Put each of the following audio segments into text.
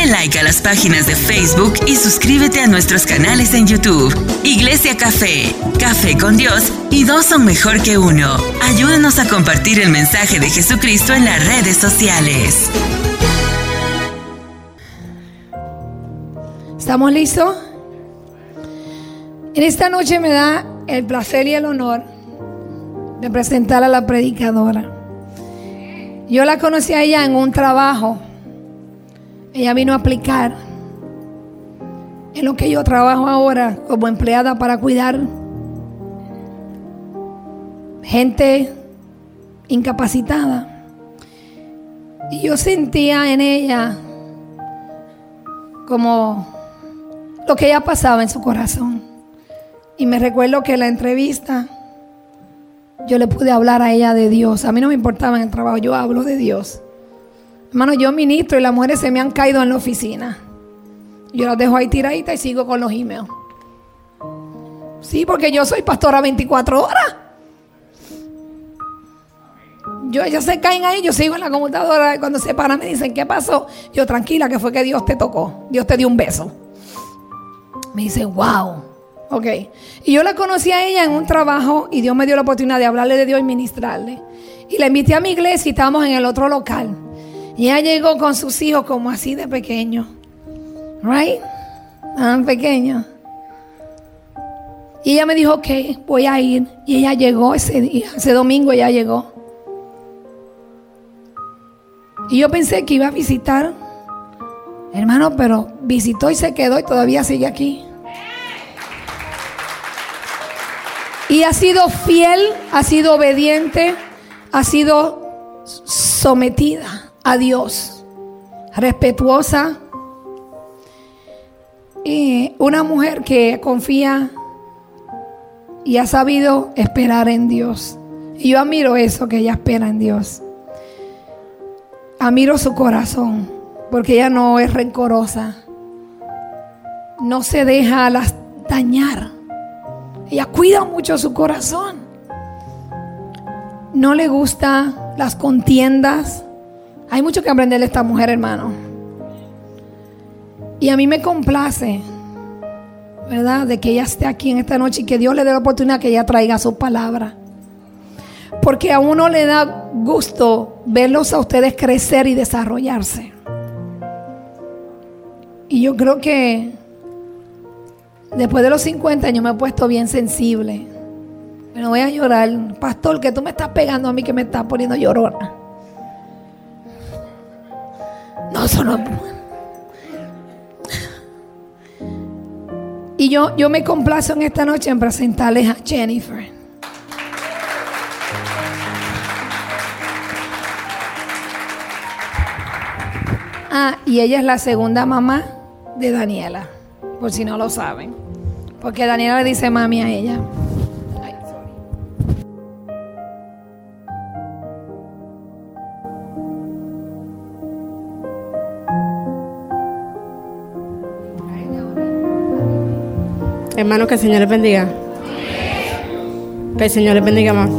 Dale like a las páginas de Facebook y suscríbete a nuestros canales en YouTube. Iglesia Café, Café con Dios y dos son mejor que uno. Ayúdanos a compartir el mensaje de Jesucristo en las redes sociales. ¿Estamos listos? En esta noche me da el placer y el honor de presentar a la predicadora. Yo la conocí a ella en un trabajo. Ella vino a aplicar en lo que yo trabajo ahora como empleada para cuidar gente incapacitada. Y yo sentía en ella como lo que ella pasaba en su corazón. Y me recuerdo que en la entrevista yo le pude hablar a ella de Dios. A mí no me importaba en el trabajo, yo hablo de Dios. Hermano, yo ministro y las mujeres se me han caído en la oficina. Yo las dejo ahí tiraditas y sigo con los emails. Sí, porque yo soy pastora 24 horas. Yo, ellas se caen ahí, yo sigo en la computadora y cuando se paran me dicen, ¿qué pasó? Yo, tranquila, que fue que Dios te tocó. Dios te dio un beso. Me dicen, wow. Ok. Y yo la conocí a ella en un trabajo y Dios me dio la oportunidad de hablarle de Dios y ministrarle. Y la invité a mi iglesia y estábamos en el otro local. Y ella llegó con sus hijos como así de pequeño. Right? Tan pequeño. Y ella me dijo, ok, voy a ir. Y ella llegó ese día, ese domingo ella llegó. Y yo pensé que iba a visitar, hermano, pero visitó y se quedó y todavía sigue aquí. Y ha sido fiel, ha sido obediente, ha sido sometida a Dios, respetuosa. Y una mujer que confía y ha sabido esperar en Dios. Y yo admiro eso que ella espera en Dios. Admiro su corazón, porque ella no es rencorosa. No se deja dañar. Ella cuida mucho su corazón. No le gusta las contiendas. Hay mucho que aprender de esta mujer, hermano. Y a mí me complace, ¿verdad? De que ella esté aquí en esta noche y que Dios le dé la oportunidad que ella traiga su palabra. Porque a uno le da gusto verlos a ustedes crecer y desarrollarse. Y yo creo que Después de los 50 años me he puesto bien sensible. Me voy a llorar. Pastor, que tú me estás pegando a mí que me estás poniendo llorona. No, eso no. Y yo, yo me complazo en esta noche en presentarles a Jennifer. Ah, y ella es la segunda mamá de Daniela por si no lo saben. Porque Daniela le dice mami a ella. Hermanos, que el Señor les bendiga. Que el Señor les bendiga más.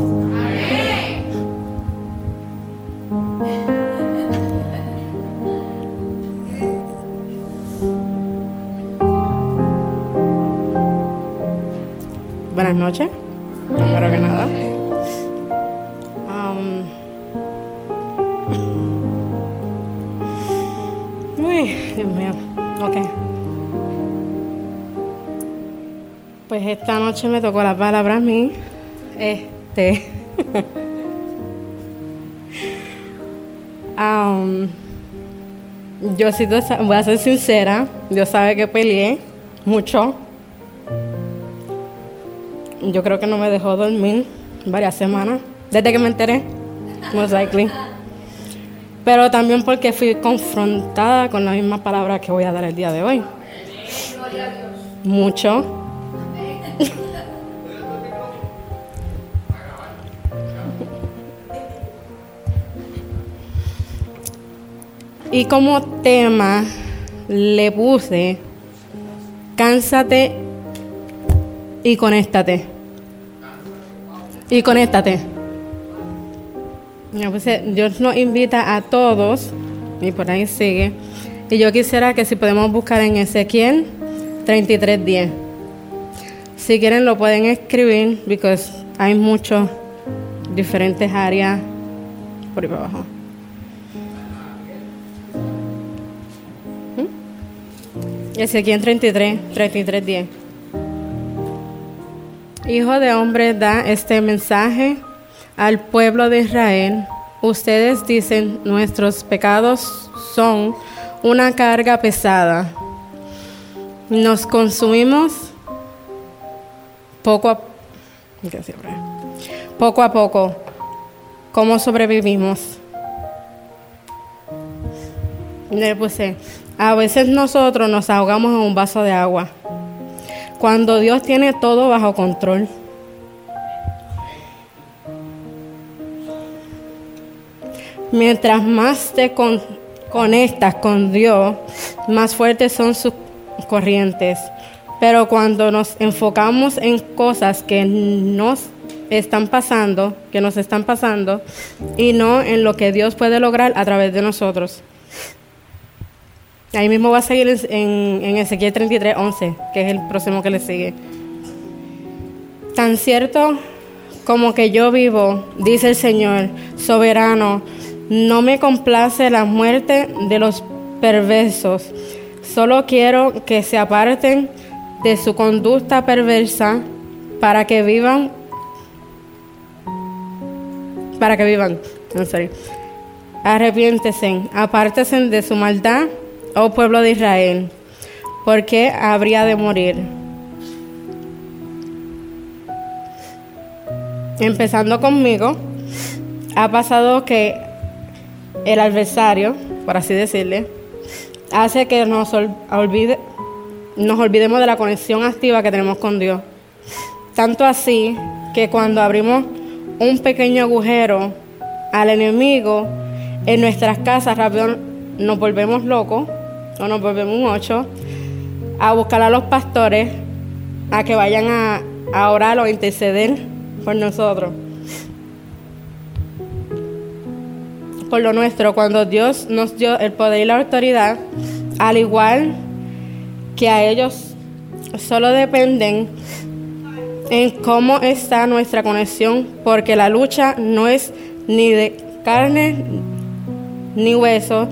Buenas noches. Primero que nada. Um, Uy, Dios mío. Ok. Pues esta noche me tocó la palabra a mí. Este. Um, yo sí, voy a ser sincera. Dios sabe que peleé mucho. Yo creo que no me dejó dormir varias semanas. Desde que me enteré. Most likely. Pero también porque fui confrontada con la misma palabra que voy a dar el día de hoy. Mucho. Y como tema le puse, cánsate y conéctate. Y conéctate. Ya puse, Dios nos invita a todos, y por ahí sigue, Y yo quisiera que si podemos buscar en Ezequiel 33.10. Si quieren lo pueden escribir, porque hay muchos diferentes áreas por ahí abajo. Ezequiel 33, 33, 10. Hijo de hombre, da este mensaje al pueblo de Israel. Ustedes dicen, nuestros pecados son una carga pesada. Nos consumimos poco a, poco a poco. ¿Cómo sobrevivimos? Le puse, a veces nosotros nos ahogamos en un vaso de agua, cuando Dios tiene todo bajo control. Mientras más te conectas con Dios, más fuertes son sus corrientes. Pero cuando nos enfocamos en cosas que nos están pasando, que nos están pasando, y no en lo que Dios puede lograr a través de nosotros. Ahí mismo va a seguir en, en Ezequiel 33, 11, que es el próximo que le sigue. Tan cierto como que yo vivo, dice el Señor, soberano, no me complace la muerte de los perversos. Solo quiero que se aparten de su conducta perversa para que vivan para que vivan. No, sorry. Apártese de su maldad, oh pueblo de Israel, porque habría de morir. Empezando conmigo, ha pasado que el adversario, por así decirle, hace que nos, olvide, nos olvidemos de la conexión activa que tenemos con Dios. Tanto así que cuando abrimos un pequeño agujero al enemigo en nuestras casas, rápido nos volvemos locos o nos volvemos un ocho a buscar a los pastores a que vayan a, a orar o interceder por nosotros. por lo nuestro, cuando Dios nos dio el poder y la autoridad, al igual que a ellos solo dependen en cómo está nuestra conexión, porque la lucha no es ni de carne ni hueso.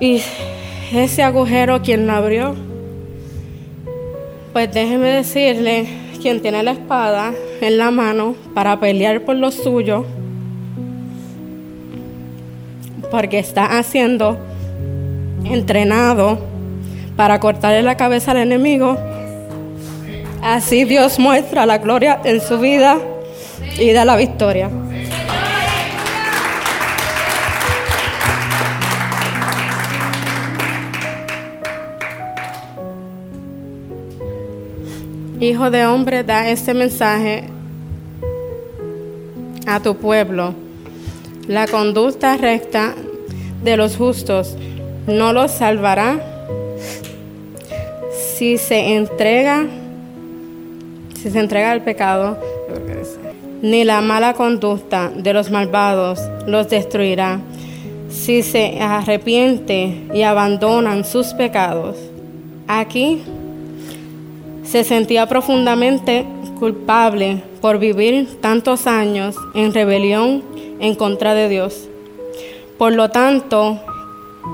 Y ese agujero, quien lo abrió? Pues déjeme decirle, quien tiene la espada en la mano para pelear por lo suyo, porque está haciendo entrenado para cortarle la cabeza al enemigo. Así Dios muestra la gloria en su vida y da la victoria. Hijo de hombre, da este mensaje a tu pueblo la conducta recta de los justos no los salvará si se entrega si se entrega al pecado ni la mala conducta de los malvados los destruirá si se arrepiente y abandonan sus pecados. Aquí se sentía profundamente culpable por vivir tantos años en rebelión en contra de Dios. Por lo tanto,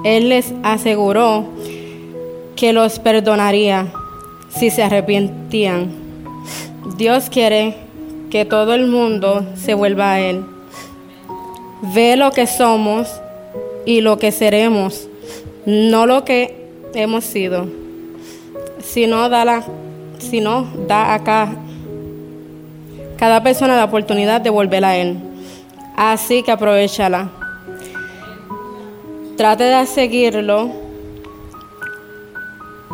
Él les aseguró que los perdonaría si se arrepentían. Dios quiere que todo el mundo se vuelva a Él. Ve lo que somos y lo que seremos, no lo que hemos sido, sino da, la, sino da acá cada persona la oportunidad de volver a Él. Así que aprovechala. Trate de seguirlo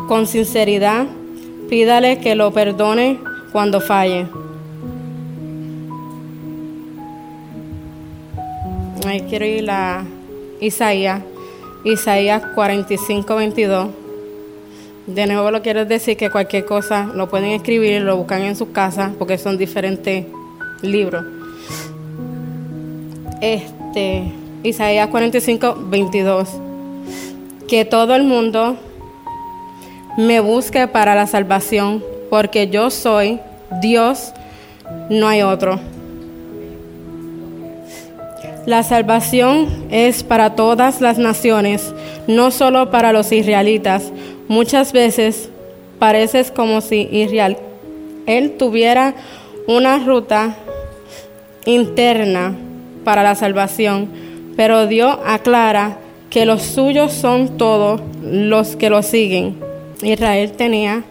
con sinceridad. Pídale que lo perdone cuando falle. Ahí quiero ir a Isaías, Isaías 45, 22. De nuevo lo quiero decir que cualquier cosa lo pueden escribir lo buscan en sus casas porque son diferentes libros. Este, Isaías 45, 22. que todo el mundo me busque para la salvación, porque yo soy Dios, no hay otro. La salvación es para todas las naciones, no solo para los israelitas. Muchas veces parece como si Israel él tuviera una ruta interna para la salvación, pero Dios aclara que los suyos son todos los que lo siguen. Israel tenía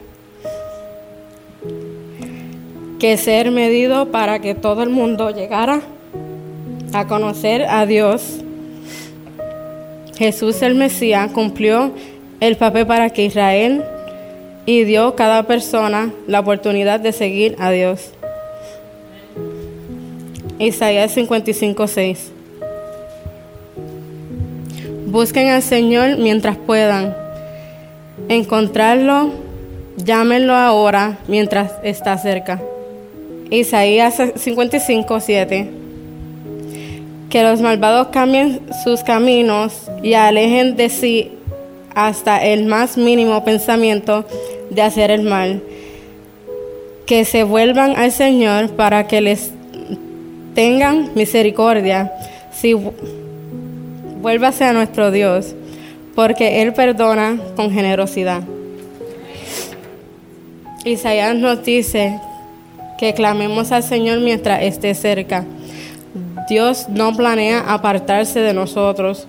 que ser medido para que todo el mundo llegara a conocer a Dios. Jesús el Mesías cumplió el papel para que Israel y dio cada persona la oportunidad de seguir a Dios. Isaías 55, 6. Busquen al Señor mientras puedan. Encontrarlo, llámenlo ahora mientras está cerca. Isaías 55, 7. Que los malvados cambien sus caminos y alejen de sí hasta el más mínimo pensamiento de hacer el mal. Que se vuelvan al Señor para que les tengan misericordia. Si vuélvase a nuestro Dios, porque Él perdona con generosidad. Isaías nos dice que clamemos al Señor mientras esté cerca. Dios no planea apartarse de nosotros,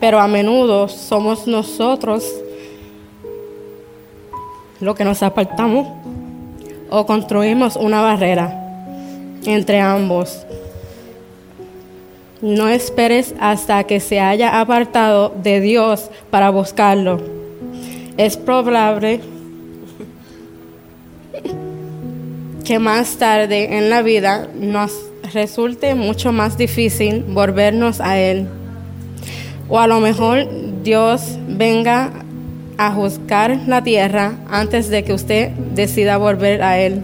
pero a menudo somos nosotros lo que nos apartamos o construimos una barrera entre ambos. No esperes hasta que se haya apartado de Dios para buscarlo. Es probable que más tarde en la vida nos resulte mucho más difícil volvernos a Él. O a lo mejor Dios venga a juzgar la tierra antes de que usted decida volver a Él.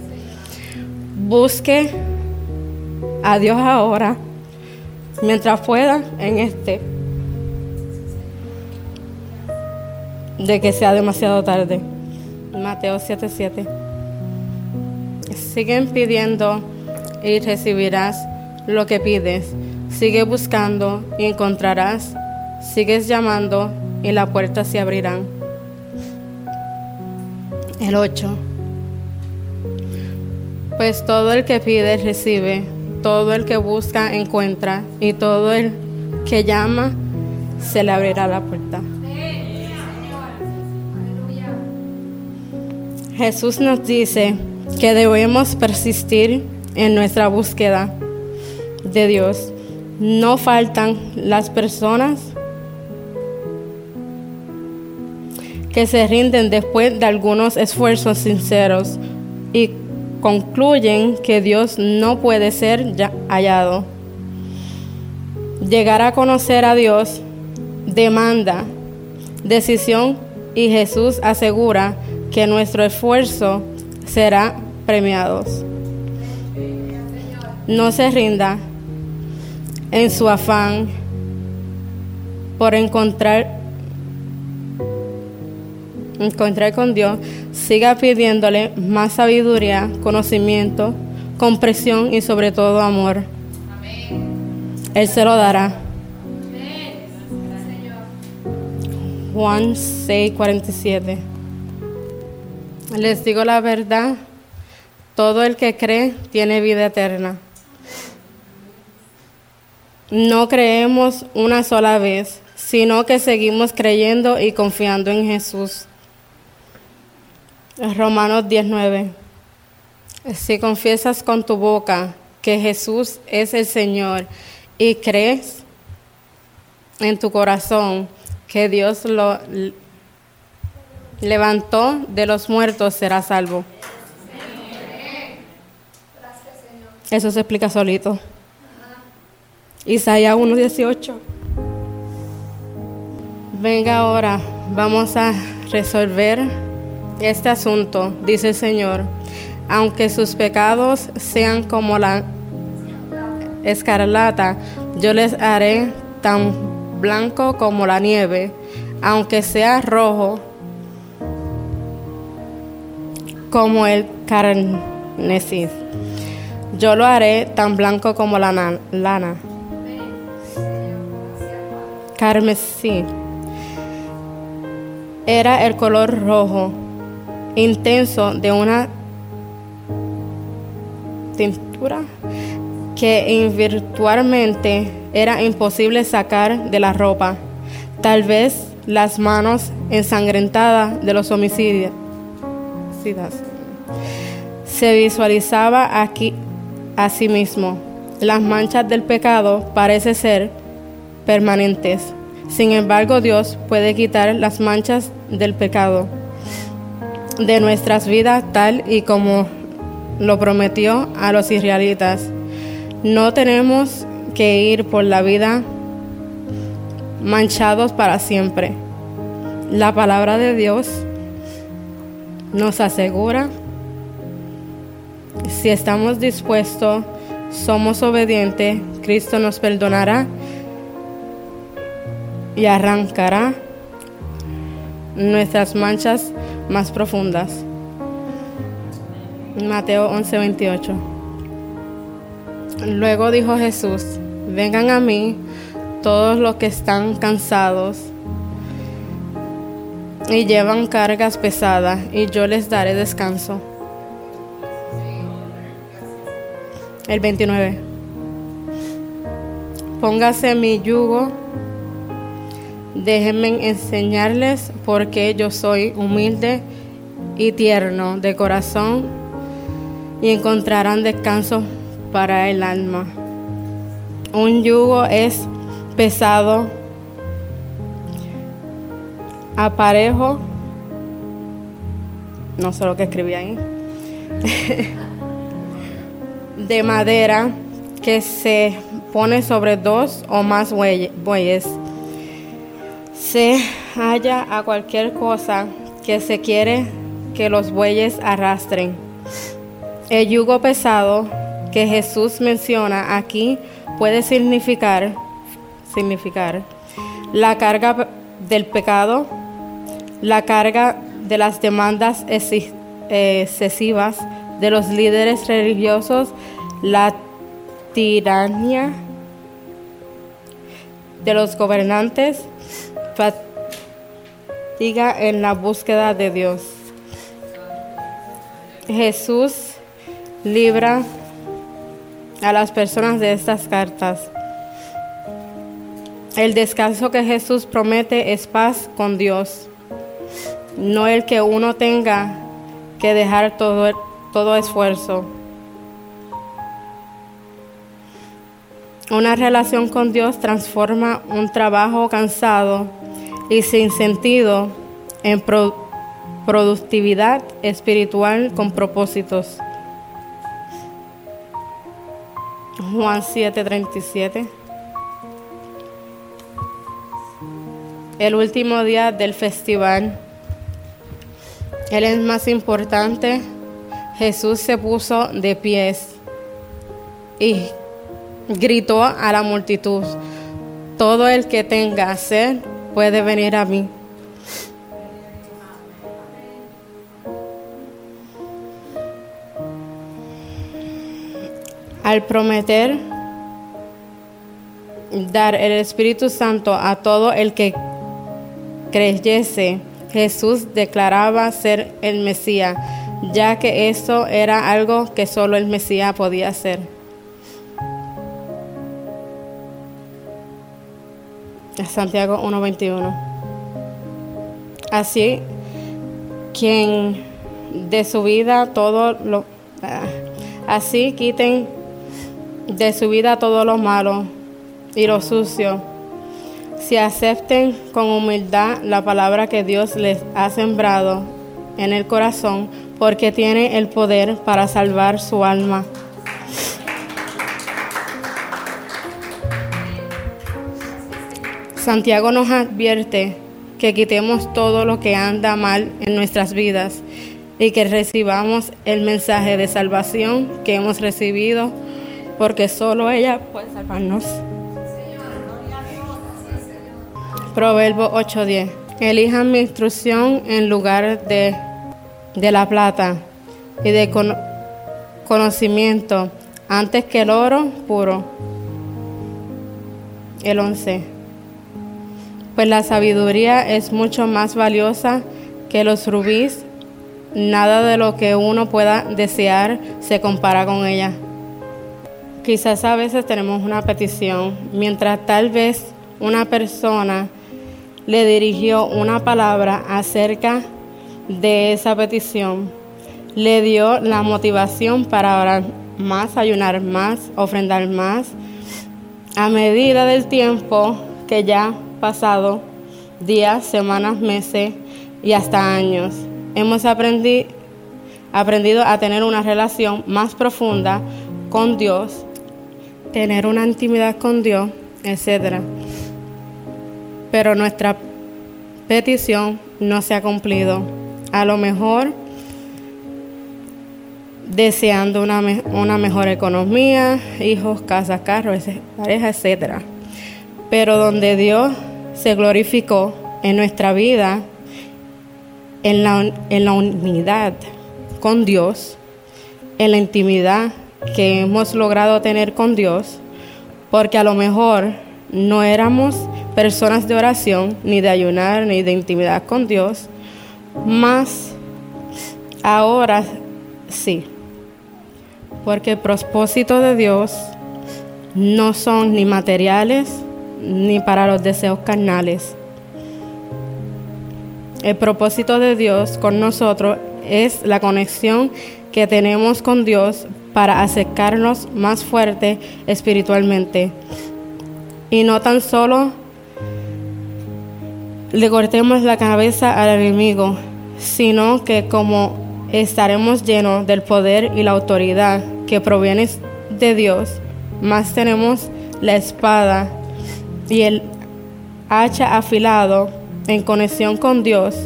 Busque a Dios ahora, mientras pueda, en este, de que sea demasiado tarde. Mateo 7:7. Siguen pidiendo y recibirás lo que pides. Sigue buscando y encontrarás. Sigues llamando y la puerta se abrirán. El 8. Pues todo el que pide recibe, todo el que busca encuentra y todo el que llama se le abrirá la puerta. Jesús nos dice que debemos persistir en nuestra búsqueda de Dios. No faltan las personas que se rinden después de algunos esfuerzos sinceros y concluyen que Dios no puede ser hallado. Llegar a conocer a Dios demanda decisión y Jesús asegura que nuestro esfuerzo será premiado. No se rinda en su afán por encontrar encontrar con Dios, siga pidiéndole más sabiduría, conocimiento, comprensión y sobre todo amor. Él se lo dará. Juan 6, 47. Les digo la verdad, todo el que cree tiene vida eterna. No creemos una sola vez, sino que seguimos creyendo y confiando en Jesús. Romanos 19. Si confiesas con tu boca que Jesús es el Señor y crees en tu corazón que Dios lo levantó de los muertos, serás salvo. Eso se explica solito. Isaías 1.18. Venga ahora, vamos a resolver este asunto, dice el Señor, aunque sus pecados sean como la escarlata, yo les haré tan blanco como la nieve, aunque sea rojo como el carnesí. Yo lo haré tan blanco como la lana. Carmesí. Era el color rojo intenso de una tintura que invirtualmente era imposible sacar de la ropa. Tal vez las manos ensangrentadas de los homicidios. Se visualizaba aquí a sí mismo. Las manchas del pecado parece ser permanentes. Sin embargo, Dios puede quitar las manchas del pecado de nuestras vidas tal y como lo prometió a los israelitas. No tenemos que ir por la vida manchados para siempre. La palabra de Dios nos asegura, si estamos dispuestos, somos obedientes, Cristo nos perdonará y arrancará nuestras manchas más profundas. Mateo 11:28. Luego dijo Jesús, vengan a mí todos los que están cansados y llevan cargas pesadas, y yo les daré descanso. El 29. Póngase mi yugo Déjenme enseñarles porque yo soy humilde y tierno de corazón y encontrarán descanso para el alma. Un yugo es pesado, aparejo, no sé lo que escribí ahí, de madera que se pone sobre dos o más bueyes se halla a cualquier cosa que se quiere que los bueyes arrastren. El yugo pesado que Jesús menciona aquí puede significar, significar la carga del pecado, la carga de las demandas excesivas de los líderes religiosos, la tiranía de los gobernantes, fatiga en la búsqueda de Dios. Jesús libra a las personas de estas cartas. El descanso que Jesús promete es paz con Dios, no el que uno tenga que dejar todo, todo esfuerzo. Una relación con Dios transforma un trabajo cansado y sin sentido en productividad espiritual con propósitos. Juan 7:37. El último día del festival, Él es más importante. Jesús se puso de pies y gritó a la multitud, todo el que tenga sed puede venir a mí. Al prometer dar el Espíritu Santo a todo el que creyese, Jesús declaraba ser el Mesías, ya que eso era algo que solo el Mesías podía hacer. Santiago 1.21. Así, quien de su vida todo lo... Ah, así quiten de su vida todo lo malo y lo sucio. Si acepten con humildad la palabra que Dios les ha sembrado en el corazón, porque tiene el poder para salvar su alma. Santiago nos advierte que quitemos todo lo que anda mal en nuestras vidas y que recibamos el mensaje de salvación que hemos recibido, porque solo ella puede salvarnos. Proverbo 8:10. Elijan mi instrucción en lugar de, de la plata y de conocimiento antes que el oro puro. El 11. Pues la sabiduría es mucho más valiosa que los rubíes. Nada de lo que uno pueda desear se compara con ella. Quizás a veces tenemos una petición, mientras tal vez una persona le dirigió una palabra acerca de esa petición, le dio la motivación para orar más, ayunar más, ofrendar más. A medida del tiempo que ya pasado, días, semanas, meses y hasta años, hemos aprendido a tener una relación más profunda con Dios, tener una intimidad con Dios, etc. Pero nuestra petición no se ha cumplido. A lo mejor deseando una, una mejor economía, hijos, casas, carros, pareja, etc. Pero donde Dios se glorificó en nuestra vida, en la, en la unidad con Dios, en la intimidad que hemos logrado tener con Dios, porque a lo mejor no éramos personas de oración, ni de ayunar, ni de intimidad con Dios, más ahora sí porque el propósito de Dios no son ni materiales ni para los deseos carnales. El propósito de Dios con nosotros es la conexión que tenemos con Dios para acercarnos más fuerte espiritualmente. Y no tan solo le cortemos la cabeza al enemigo, sino que como estaremos llenos del poder y la autoridad que proviene de Dios, más tenemos la espada y el hacha afilado en conexión con Dios.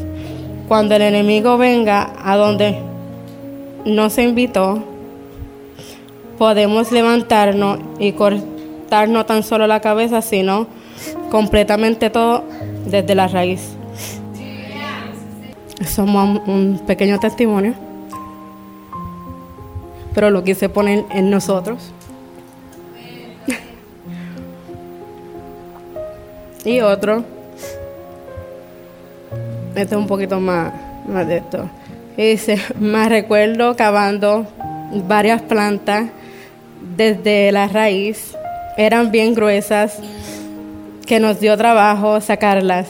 Cuando el enemigo venga a donde no se invitó, podemos levantarnos y cortar no tan solo la cabeza, sino completamente todo desde la raíz. Somos un pequeño testimonio pero lo quise poner en nosotros. Y otro, este es un poquito más, más de esto. dice, me recuerdo cavando varias plantas desde la raíz, eran bien gruesas, que nos dio trabajo sacarlas,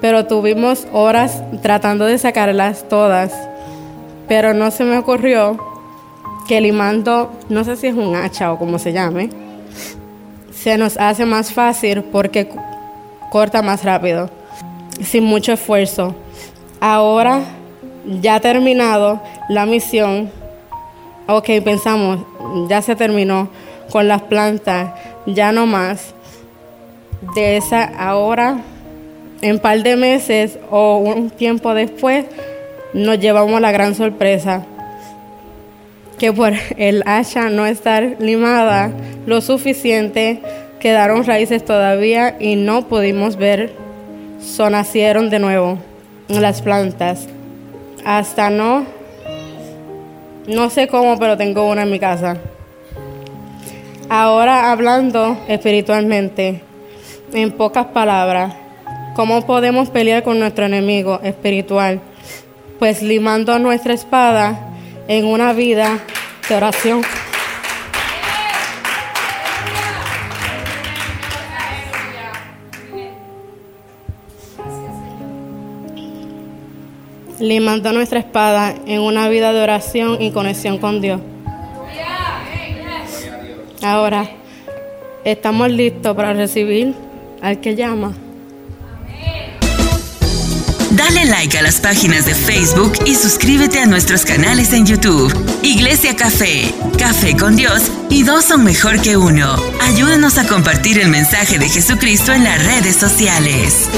pero tuvimos horas tratando de sacarlas todas, pero no se me ocurrió que limando, no sé si es un hacha o como se llame, se nos hace más fácil porque corta más rápido, sin mucho esfuerzo. Ahora ya terminado la misión, ok, pensamos, ya se terminó con las plantas, ya no más. De esa ahora, en par de meses o un tiempo después, nos llevamos la gran sorpresa que por el hacha no estar limada lo suficiente, quedaron raíces todavía y no pudimos ver, sonacieron de nuevo las plantas. Hasta no, no sé cómo, pero tengo una en mi casa. Ahora hablando espiritualmente, en pocas palabras, ¿cómo podemos pelear con nuestro enemigo espiritual? Pues limando nuestra espada en una vida de oración. Limando nuestra espada en una vida de oración y conexión con Dios. Ahora, estamos listos para recibir al que llama. Dale like a las páginas de Facebook y suscríbete a nuestros canales en YouTube. Iglesia Café, Café con Dios y dos son mejor que uno. Ayúdanos a compartir el mensaje de Jesucristo en las redes sociales.